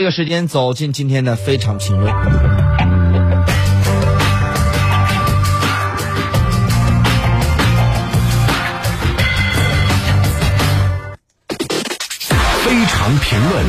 这个时间走进今天的非常评论。非常评论。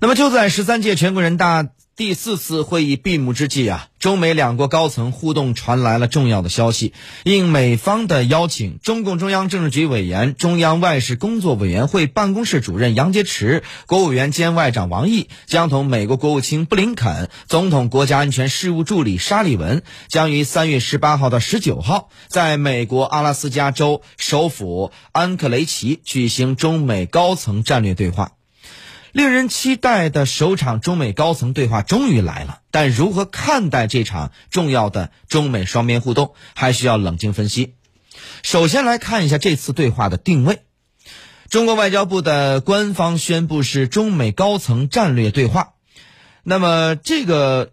那么就在十三届全国人大第四次会议闭幕之际啊，中美两国高层互动传来了重要的消息。应美方的邀请，中共中央政治局委员、中央外事工作委员会办公室主任杨洁篪、国务院兼外长王毅将同美国国务卿布林肯、总统国家安全事务助理沙利文将于三月十八号到十九号在美国阿拉斯加州首府安克雷奇举行中美高层战略对话。令人期待的首场中美高层对话终于来了，但如何看待这场重要的中美双边互动，还需要冷静分析。首先来看一下这次对话的定位。中国外交部的官方宣布是中美高层战略对话，那么这个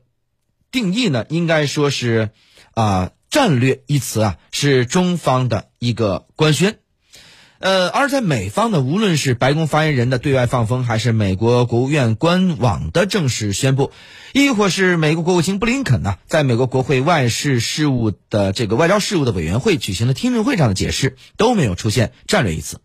定义呢，应该说是啊，战略一词啊，是中方的一个官宣。呃，而在美方呢，无论是白宫发言人的对外放风，还是美国国务院官网的正式宣布，亦或是美国国务卿布林肯呢，在美国国会外事事务的这个外交事务的委员会举行的听证会上的解释，都没有出现“战略”一词。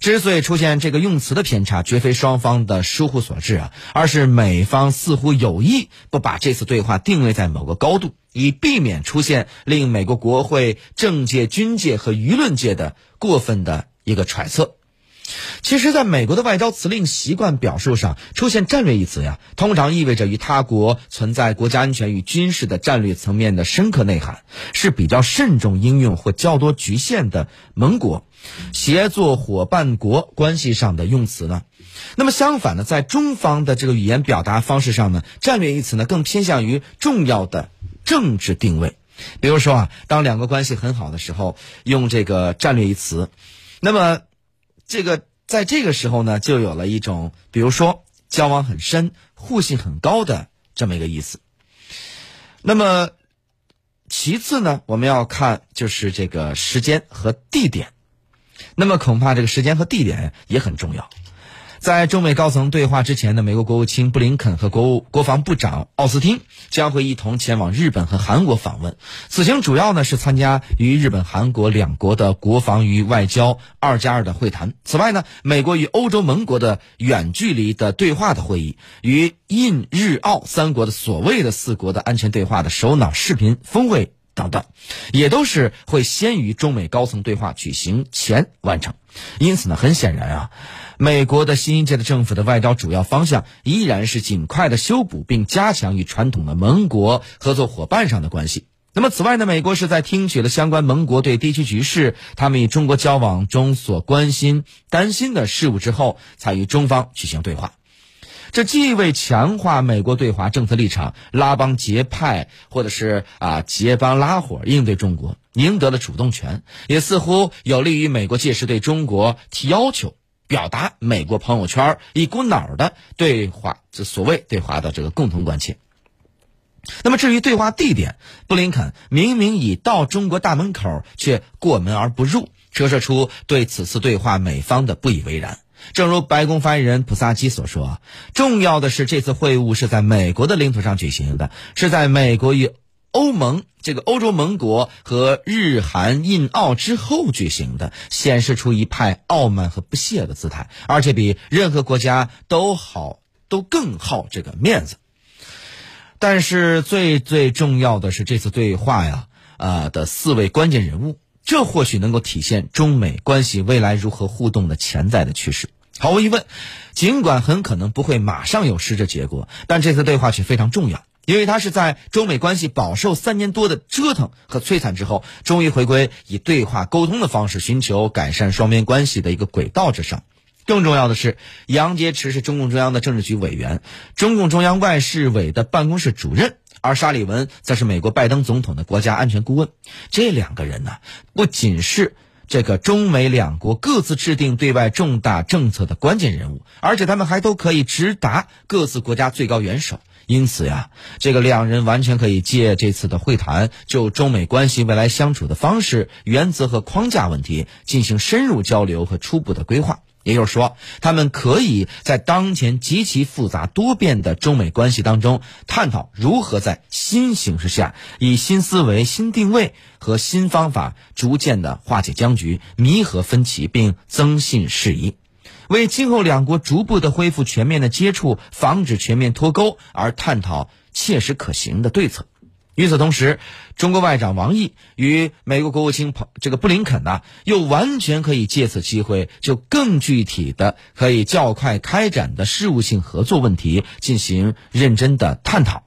之所以出现这个用词的偏差，绝非双方的疏忽所致啊，而是美方似乎有意不把这次对话定位在某个高度，以避免出现令美国国会、政界、军界和舆论界的过分的。一个揣测，其实，在美国的外交辞令习惯表述上出现“战略”一词呀，通常意味着与他国存在国家安全与军事的战略层面的深刻内涵，是比较慎重应用或较多局限的盟国、协作伙伴国关系上的用词呢。那么相反呢，在中方的这个语言表达方式上呢，“战略”一词呢更偏向于重要的政治定位。比如说啊，当两个关系很好的时候，用这个“战略”一词。那么，这个在这个时候呢，就有了一种，比如说交往很深、互信很高的这么一个意思。那么，其次呢，我们要看就是这个时间和地点。那么，恐怕这个时间和地点也很重要。在中美高层对话之前呢，美国国务卿布林肯和国务国防部长奥斯汀将会一同前往日本和韩国访问。此行主要呢是参加与日本、韩国两国的国防与外交二加二的会谈。此外呢，美国与欧洲盟国的远距离的对话的会议，与印日澳三国的所谓的四国的安全对话的首脑视频峰会等等，也都是会先于中美高层对话举行前完成。因此呢，很显然啊。美国的新一届的政府的外交主要方向依然是尽快的修补并加强与传统的盟国合作伙伴上的关系。那么，此外呢，美国是在听取了相关盟国对地区局势、他们与中国交往中所关心、担心的事物之后，才与中方举行对话。这既为强化美国对华政策立场、拉帮结派或者是啊结帮拉伙应对中国赢得了主动权，也似乎有利于美国届时对中国提要求。表达美国朋友圈一股脑的对华，这所谓对华的这个共同关切。那么至于对话地点，布林肯明明已到中国大门口，却过门而不入，折射出对此次对话美方的不以为然。正如白宫发言人普萨基所说，重要的是这次会晤是在美国的领土上举行的，是在美国与。欧盟这个欧洲盟国和日韩印澳之后举行的，显示出一派傲慢和不屑的姿态，而且比任何国家都好，都更好这个面子。但是最最重要的是这次对话呀，啊的四位关键人物，这或许能够体现中美关系未来如何互动的潜在的趋势。毫无疑问，尽管很可能不会马上有实质结果，但这次对话却非常重要。因为它是在中美关系饱受三年多的折腾和摧残之后，终于回归以对话沟通的方式寻求改善双边关系的一个轨道之上。更重要的是，杨洁篪是中共中央的政治局委员，中共中央外事委的办公室主任，而沙利文则是美国拜登总统的国家安全顾问。这两个人呢，不仅是这个中美两国各自制定对外重大政策的关键人物，而且他们还都可以直达各自国家最高元首。因此呀，这个两人完全可以借这次的会谈，就中美关系未来相处的方式、原则和框架问题进行深入交流和初步的规划。也就是说，他们可以在当前极其复杂多变的中美关系当中，探讨如何在新形势下，以新思维、新定位和新方法，逐渐的化解僵局、弥合分歧，并增信事宜，为今后两国逐步的恢复全面的接触，防止全面脱钩而探讨切实可行的对策。与此同时，中国外长王毅与美国国务卿这个布林肯呢，又完全可以借此机会，就更具体的、可以较快开展的事务性合作问题进行认真的探讨。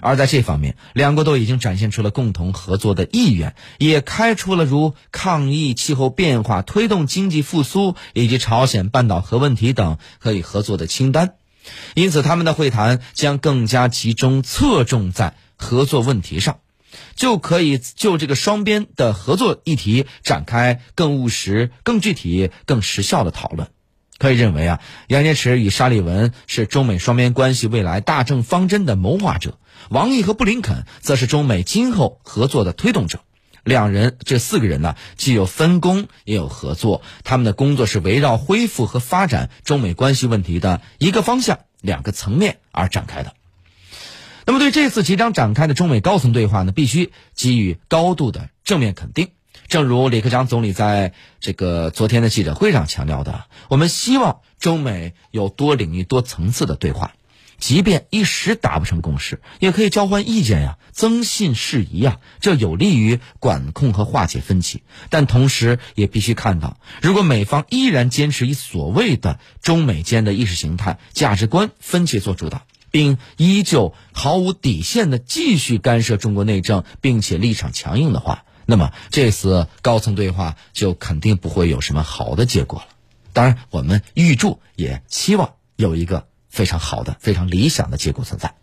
而在这方面，两国都已经展现出了共同合作的意愿，也开出了如抗疫、气候变化、推动经济复苏以及朝鲜半岛核问题等可以合作的清单。因此，他们的会谈将更加集中、侧重在。合作问题上，就可以就这个双边的合作议题展开更务实、更具体、更实效的讨论。可以认为啊，杨洁篪与沙利文是中美双边关系未来大政方针的谋划者，王毅和布林肯则是中美今后合作的推动者。两人这四个人呢，既有分工，也有合作。他们的工作是围绕恢复和发展中美关系问题的一个方向、两个层面而展开的。那么，对这次即将展开的中美高层对话呢，必须给予高度的正面肯定。正如李克强总理在这个昨天的记者会上强调的，我们希望中美有多领域、多层次的对话，即便一时达不成共识，也可以交换意见呀，增信事宜呀，这有利于管控和化解分歧。但同时也必须看到，如果美方依然坚持以所谓的中美间的意识形态、价值观分歧做主导。并依旧毫无底线的继续干涉中国内政，并且立场强硬的话，那么这次高层对话就肯定不会有什么好的结果了。当然，我们预祝也期望有一个非常好的、非常理想的结果存在。